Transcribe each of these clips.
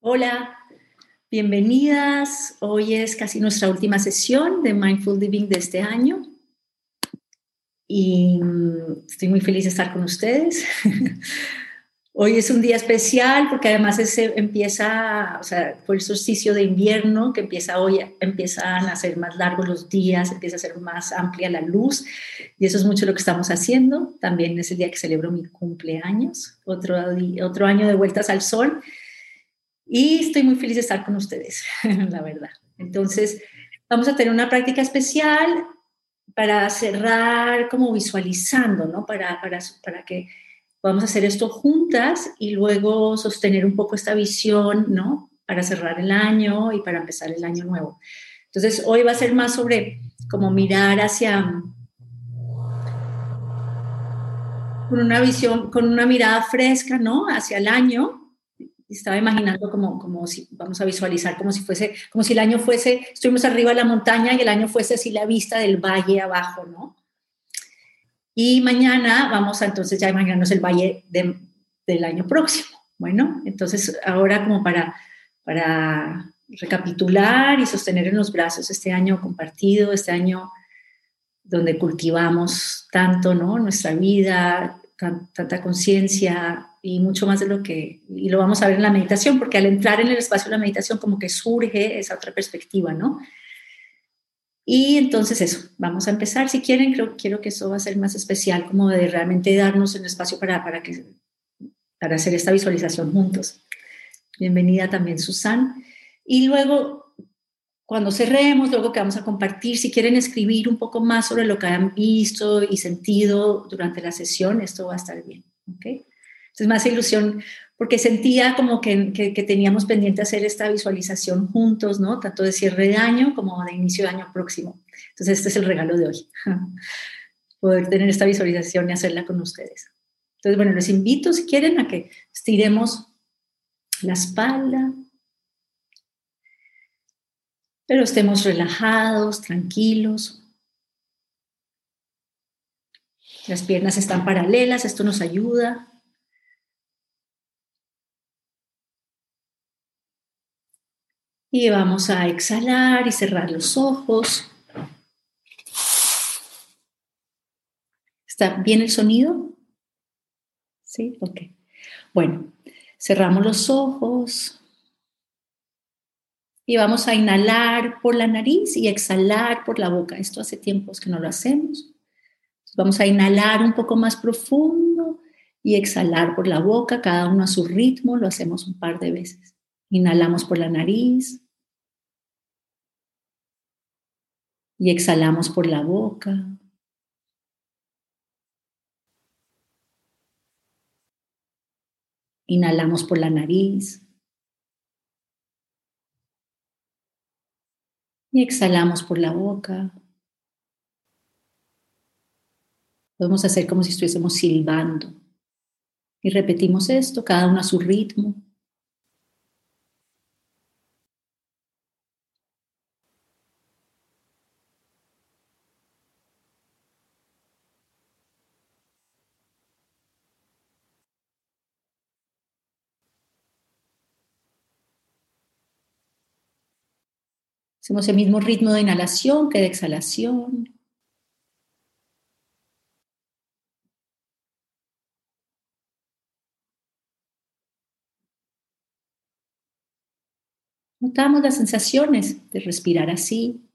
Hola, bienvenidas. Hoy es casi nuestra última sesión de Mindful Living de este año y mm, estoy muy feliz de estar con ustedes. Hoy es un día especial porque además ese empieza, o sea, fue el solsticio de invierno que empieza hoy, empiezan a ser más largos los días, empieza a ser más amplia la luz y eso es mucho lo que estamos haciendo. También es el día que celebro mi cumpleaños, otro, otro año de vueltas al sol y estoy muy feliz de estar con ustedes, la verdad. Entonces, vamos a tener una práctica especial para cerrar como visualizando, ¿no? Para, para, para que a hacer esto juntas y luego sostener un poco esta visión, ¿no? Para cerrar el año y para empezar el año nuevo. Entonces, hoy va a ser más sobre como mirar hacia con una visión, con una mirada fresca, ¿no? Hacia el año. Estaba imaginando como, como si, vamos a visualizar como si fuese, como si el año fuese, estuvimos arriba de la montaña y el año fuese así la vista del valle abajo, ¿no? Y mañana vamos a entonces ya imaginarnos el valle del año próximo. Bueno, entonces ahora como para, para recapitular y sostener en los brazos este año compartido, este año donde cultivamos tanto, ¿no? Nuestra vida, tanta conciencia y mucho más de lo que, y lo vamos a ver en la meditación, porque al entrar en el espacio de la meditación como que surge esa otra perspectiva, ¿no? Y entonces eso, vamos a empezar. Si quieren, creo, quiero que eso va a ser más especial, como de realmente darnos un espacio para, para, que, para hacer esta visualización juntos. Bienvenida también, Susan. Y luego, cuando cerremos, luego que vamos a compartir, si quieren escribir un poco más sobre lo que han visto y sentido durante la sesión, esto va a estar bien. ¿ok? Entonces, más ilusión porque sentía como que, que, teníamos pendiente hacer esta visualización juntos, ¿no? Tanto de cierre de año como de inicio de año próximo. Entonces, este es el regalo de hoy, poder tener esta visualización y hacerla con ustedes. Entonces, bueno, les invito, si quieren, a que estiremos la espalda, pero estemos relajados, tranquilos. Las piernas están paralelas, esto nos ayuda Y vamos a exhalar y cerrar los ojos. ¿Está bien el sonido? Sí, ok. Bueno, cerramos los ojos y vamos a inhalar por la nariz y exhalar por la boca. Esto hace tiempos que no lo hacemos. Vamos a inhalar un poco más profundo y exhalar por la boca, cada uno a su ritmo, lo hacemos un par de veces. Inhalamos por la nariz y exhalamos por la boca. Inhalamos por la nariz. Y exhalamos por la boca. Podemos hacer como si estuviésemos silbando. Y repetimos esto, cada uno a su ritmo. Hacemos el mismo ritmo de inhalación que de exhalación. Notamos las sensaciones de respirar así,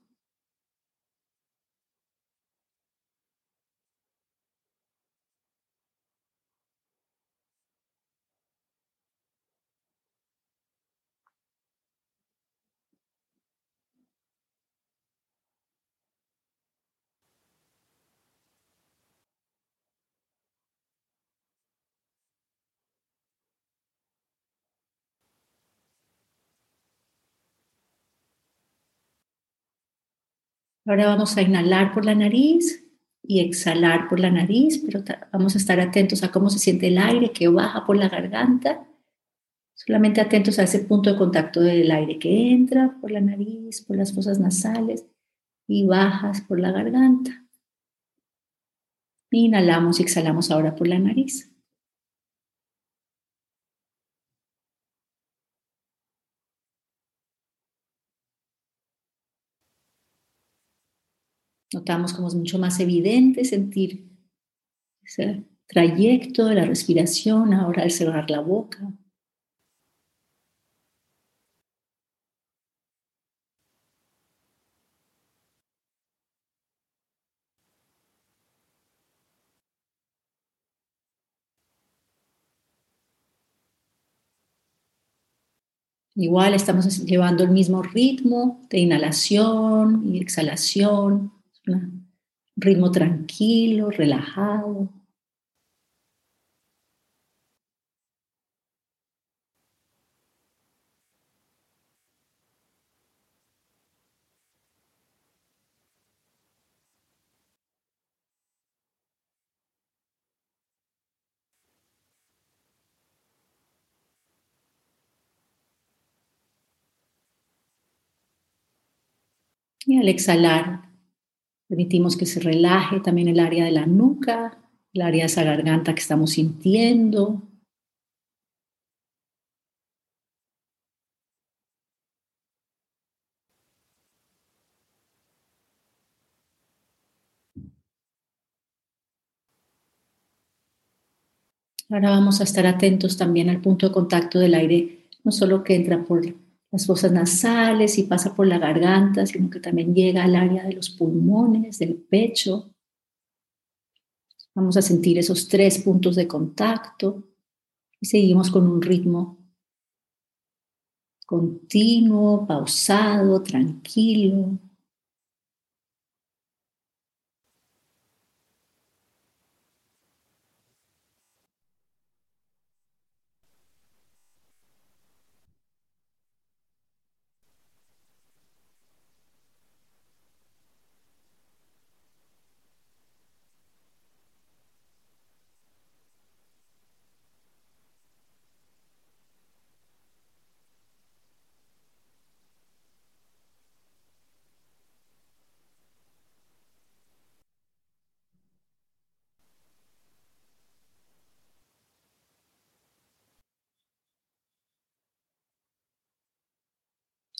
Ahora vamos a inhalar por la nariz y exhalar por la nariz, pero vamos a estar atentos a cómo se siente el aire que baja por la garganta. Solamente atentos a ese punto de contacto del aire que entra por la nariz, por las fosas nasales y bajas por la garganta. Inhalamos y exhalamos ahora por la nariz. Notamos como es mucho más evidente sentir ese trayecto de la respiración ahora al cerrar la boca. Igual estamos llevando el mismo ritmo de inhalación y exhalación, un ritmo tranquilo, relajado. Y al exhalar, permitimos que se relaje también el área de la nuca, el área de esa garganta que estamos sintiendo. Ahora vamos a estar atentos también al punto de contacto del aire, no solo que entra por las fosas nasales y pasa por la garganta, sino que también llega al área de los pulmones, del pecho. Vamos a sentir esos tres puntos de contacto y seguimos con un ritmo continuo, pausado, tranquilo.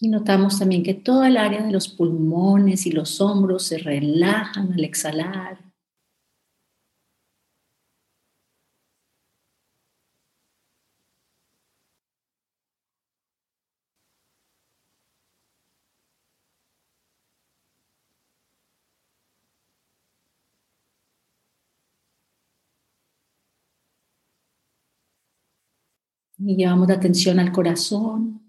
Y notamos también que toda el área de los pulmones y los hombros se relajan al exhalar. Y llevamos la atención al corazón.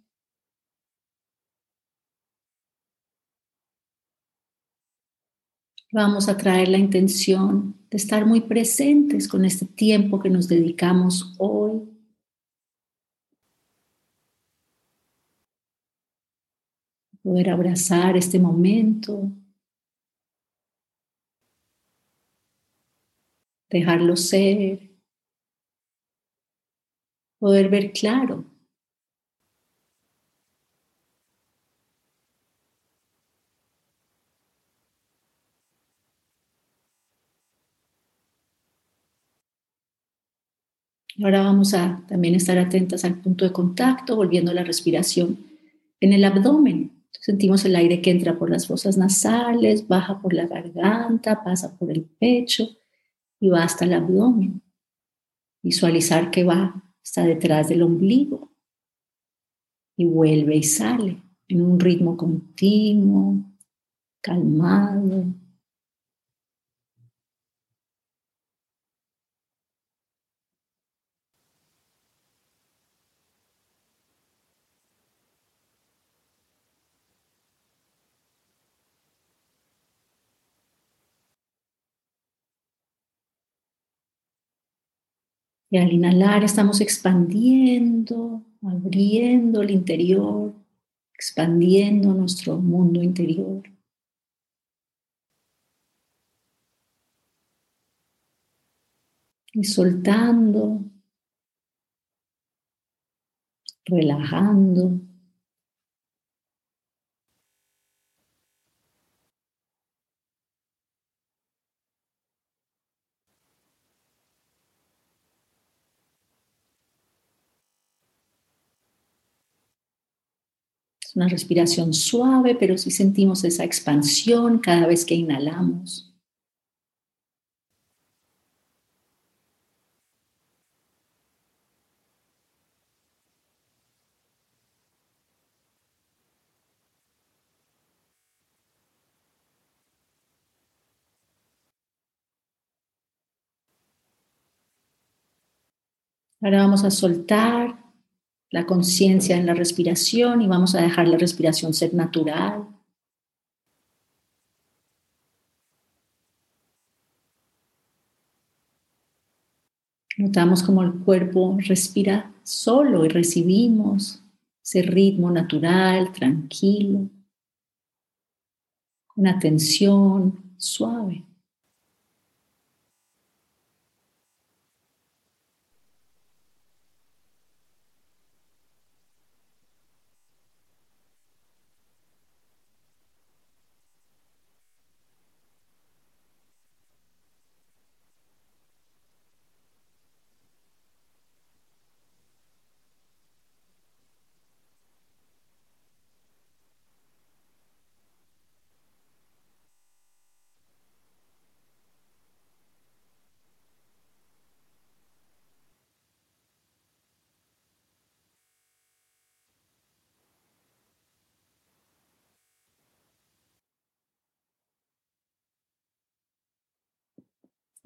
Vamos a traer la intención de estar muy presentes con este tiempo que nos dedicamos hoy. Poder abrazar este momento. Dejarlo ser. Poder ver claro Ahora vamos a también estar atentas al punto de contacto, volviendo la respiración en el abdomen. Sentimos el aire que entra por las fosas nasales, baja por la garganta, pasa por el pecho y va hasta el abdomen. Visualizar que va hasta detrás del ombligo y vuelve y sale en un ritmo continuo, calmado, Al inhalar estamos expandiendo, abriendo el interior, expandiendo nuestro mundo interior. Y soltando, relajando. Una respiración suave, pero sí sentimos esa expansión cada vez que inhalamos. Ahora vamos a soltar la conciencia en la respiración y vamos a dejar la respiración ser natural. Notamos como el cuerpo respira solo y recibimos ese ritmo natural, tranquilo, con atención suave.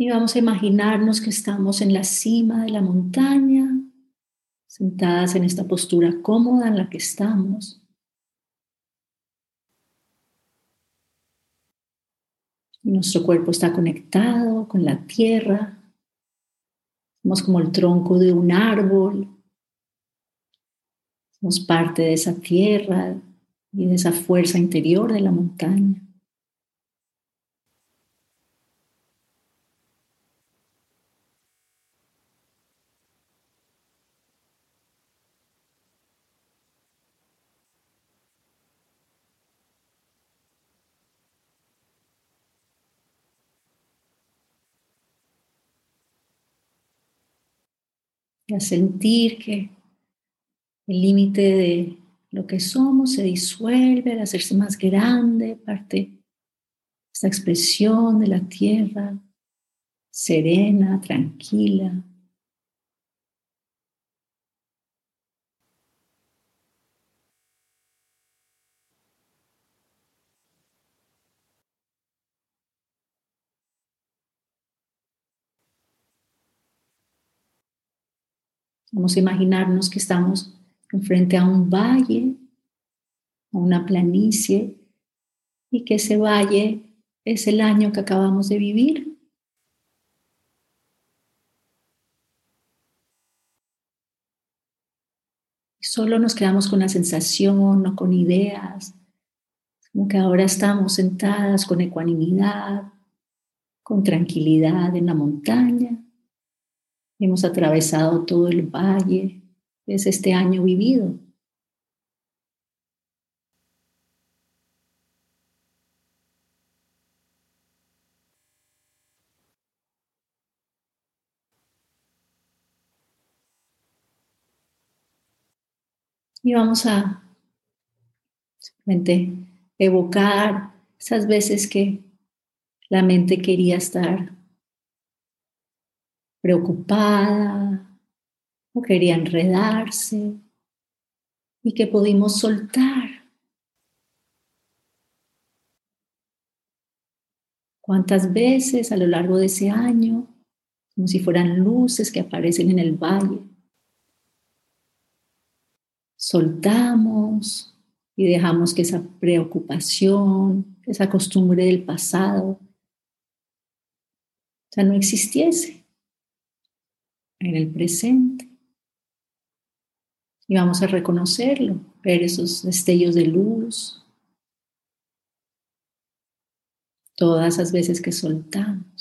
Y vamos a imaginarnos que estamos en la cima de la montaña, sentadas en esta postura cómoda en la que estamos. Nuestro cuerpo está conectado con la tierra. Somos como el tronco de un árbol. Somos parte de esa tierra y de esa fuerza interior de la montaña. y a sentir que el límite de lo que somos se disuelve al hacerse más grande, parte esta expresión de la tierra serena, tranquila. Vamos a imaginarnos que estamos enfrente a un valle, a una planicie, y que ese valle es el año que acabamos de vivir. Solo nos quedamos con la sensación, no con ideas, como que ahora estamos sentadas con ecuanimidad, con tranquilidad en la montaña Hemos atravesado todo el valle, es este año vivido. Y vamos a simplemente evocar esas veces que la mente quería estar preocupada o quería enredarse y que pudimos soltar. ¿Cuántas veces a lo largo de ese año, como si fueran luces que aparecen en el valle, soltamos y dejamos que esa preocupación, esa costumbre del pasado, ya no existiese? En el presente. Y vamos a reconocerlo, ver esos destellos de luz, todas esas veces que soltamos.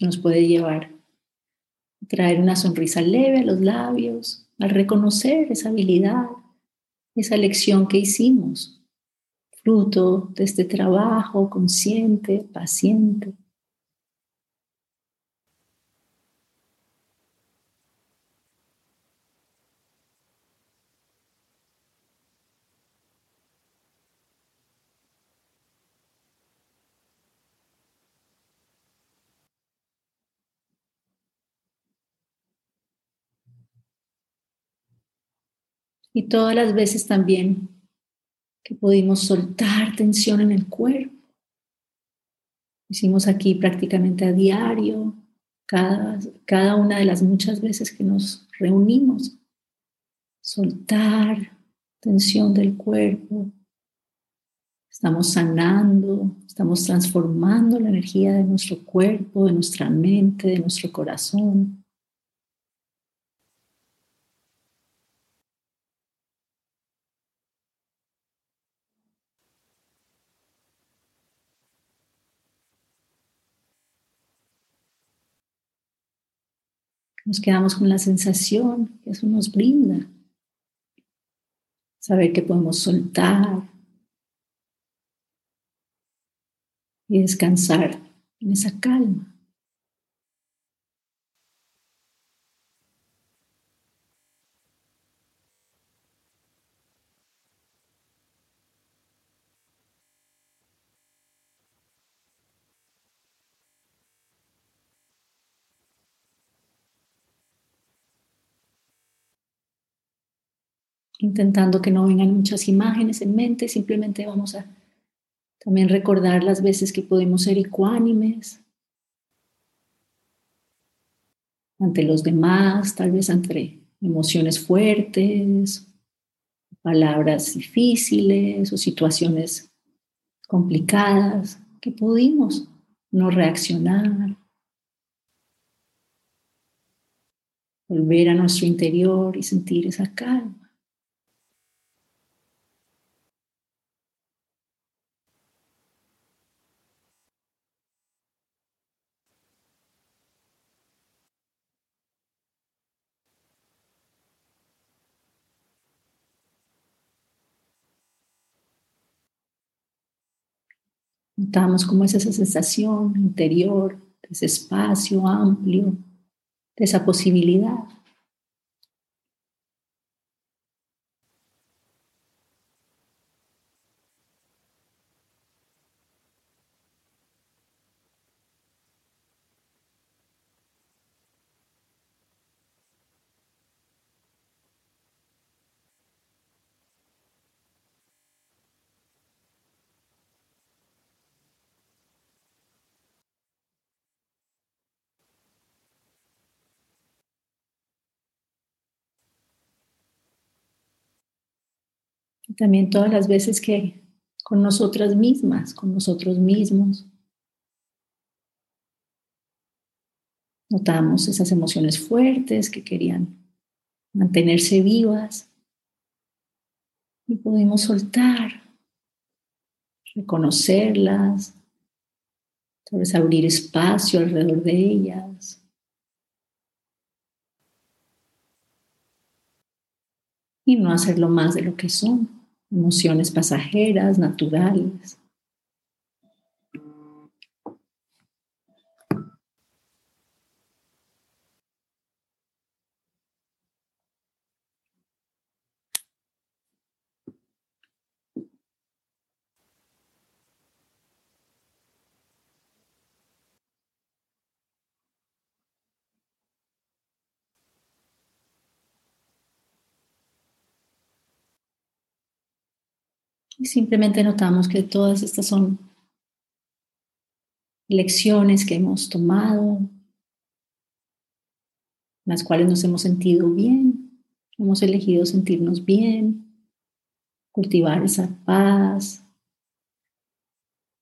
Nos puede llevar a traer una sonrisa leve a los labios, al reconocer esa habilidad, esa lección que hicimos, fruto de este trabajo consciente, paciente. Y todas las veces también que pudimos soltar tensión en el cuerpo. Hicimos aquí prácticamente a diario, cada, cada una de las muchas veces que nos reunimos. Soltar tensión del cuerpo. Estamos sanando, estamos transformando la energía de nuestro cuerpo, de nuestra mente, de nuestro corazón. Nos quedamos con la sensación que eso nos brinda. Saber que podemos soltar y descansar en esa calma. Intentando que no vengan muchas imágenes en mente, simplemente vamos a también recordar las veces que podemos ser ecuánimes ante los demás, tal vez ante emociones fuertes, palabras difíciles o situaciones complicadas, que pudimos no reaccionar, volver a nuestro interior y sentir esa calma. Notamos cómo es esa sensación interior, ese espacio amplio, de esa posibilidad. También todas las veces que con nosotras mismas, con nosotros mismos, notamos esas emociones fuertes que querían mantenerse vivas y pudimos soltar, reconocerlas, tal vez abrir espacio alrededor de ellas. Y no hacerlo más de lo que son emociones pasajeras, naturales. Simplemente notamos que todas estas son lecciones que hemos tomado, las cuales nos hemos sentido bien, hemos elegido sentirnos bien, cultivar esa paz,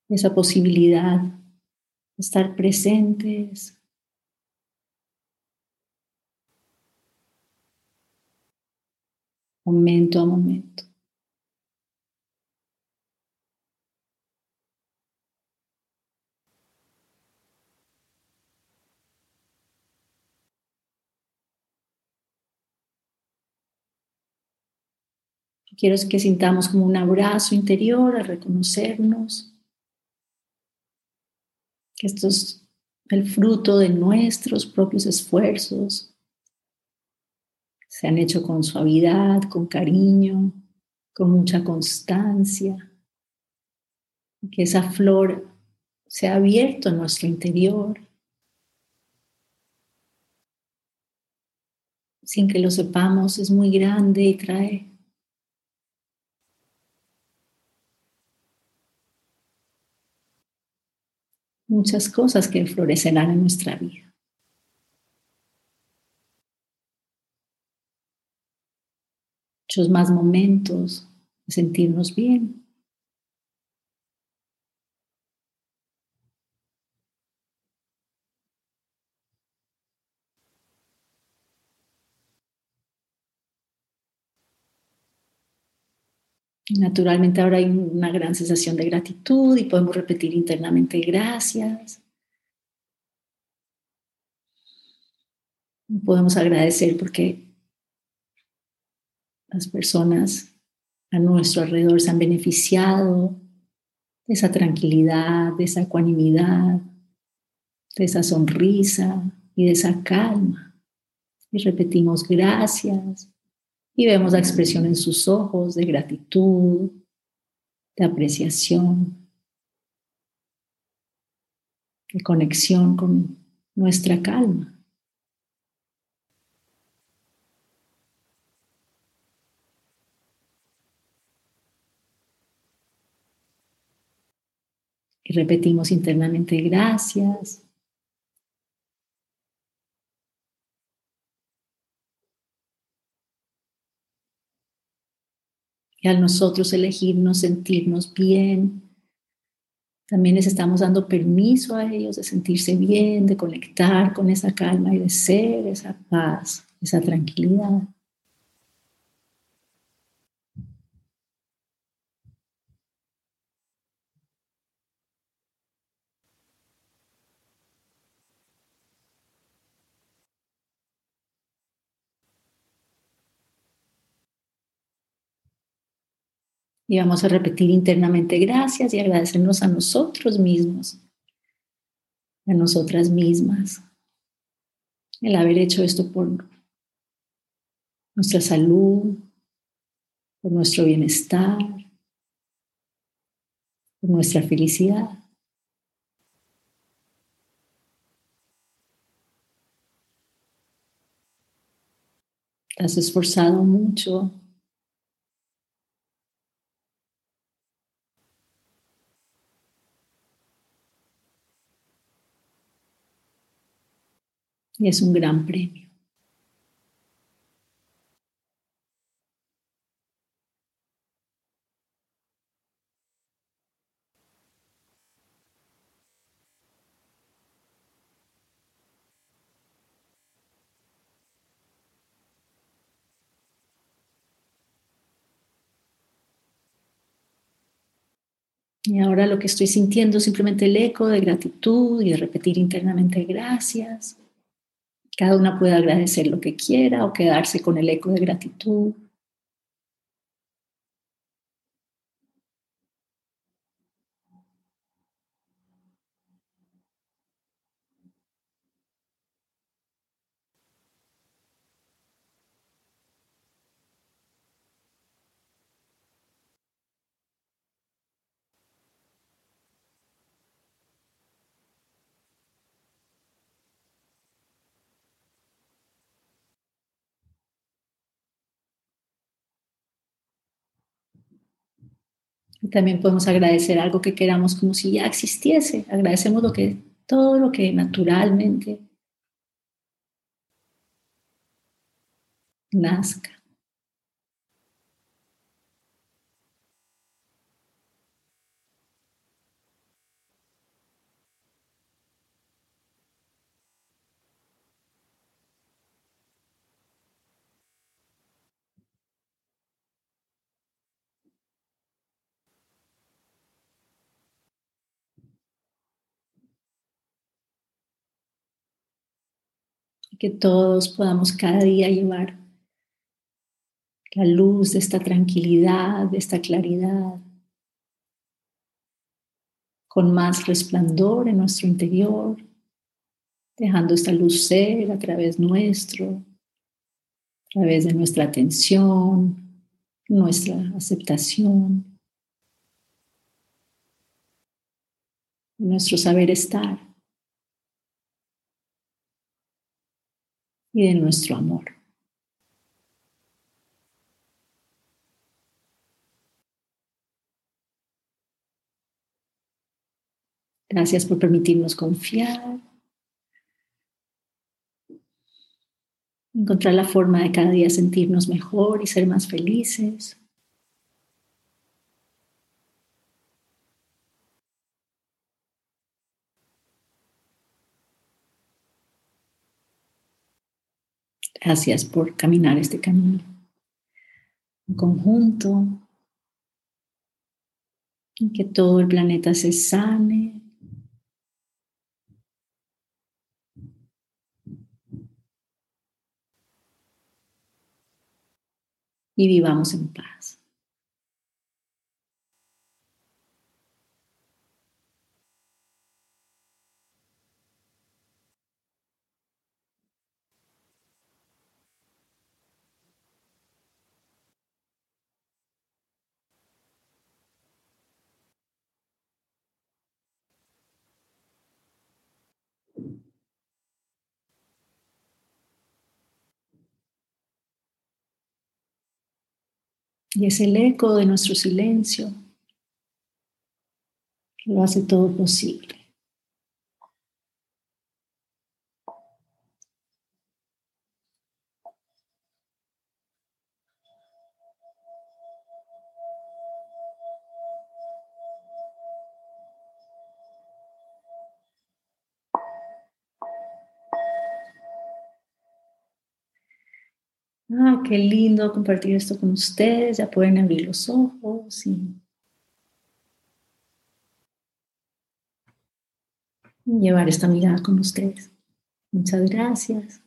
esa posibilidad de estar presentes. Momento a momento. Quiero que sintamos como un abrazo interior a reconocernos, que esto es el fruto de nuestros propios esfuerzos, se han hecho con suavidad, con cariño, con mucha constancia, que esa flor se ha abierto en nuestro interior sin que lo sepamos, es muy grande y trae muchas cosas que florecerán en nuestra vida. Muchos más momentos de sentirnos bien. Naturalmente ahora hay una gran sensación de gratitud y podemos repetir internamente gracias. Podemos agradecer porque las personas a nuestro alrededor se han beneficiado de esa tranquilidad, de esa ecuanimidad, de esa sonrisa y de esa calma. Y repetimos gracias, y vemos la expresión en sus ojos de gratitud, de apreciación, de conexión con nuestra calma. Y repetimos internamente gracias, Y al nosotros elegirnos, sentirnos bien, también les estamos dando permiso a ellos de sentirse bien, de conectar con esa calma y de ser esa paz, esa tranquilidad. Y vamos a repetir internamente gracias y agradecernos a nosotros mismos, a nosotras mismas, el haber hecho esto por nuestra salud, por nuestro bienestar, por nuestra felicidad. has esforzado mucho Y es un gran premio. Y ahora lo que estoy sintiendo es simplemente el eco de gratitud y de repetir internamente gracias. Cada una puede agradecer lo que quiera o quedarse con el eco de gratitud. También podemos agradecer algo que queramos como si ya existiese. Agradecemos lo que, todo lo que naturalmente nazca. Que todos podamos cada día llevar la luz de esta tranquilidad, de esta claridad, con más resplandor en nuestro interior, dejando esta luz ser a través nuestro, a través de nuestra atención, nuestra aceptación, nuestro saber estar y de nuestro amor. Gracias por permitirnos confiar. Encontrar la forma de cada día sentirnos mejor y ser más felices. Gracias por caminar este camino. En conjunto, y que todo el planeta se sane, y vivamos en paz. Y es el eco de nuestro silencio que lo hace todo posible. Qué lindo compartir esto con ustedes. Ya pueden abrir los ojos y llevar esta mirada con ustedes. Muchas gracias.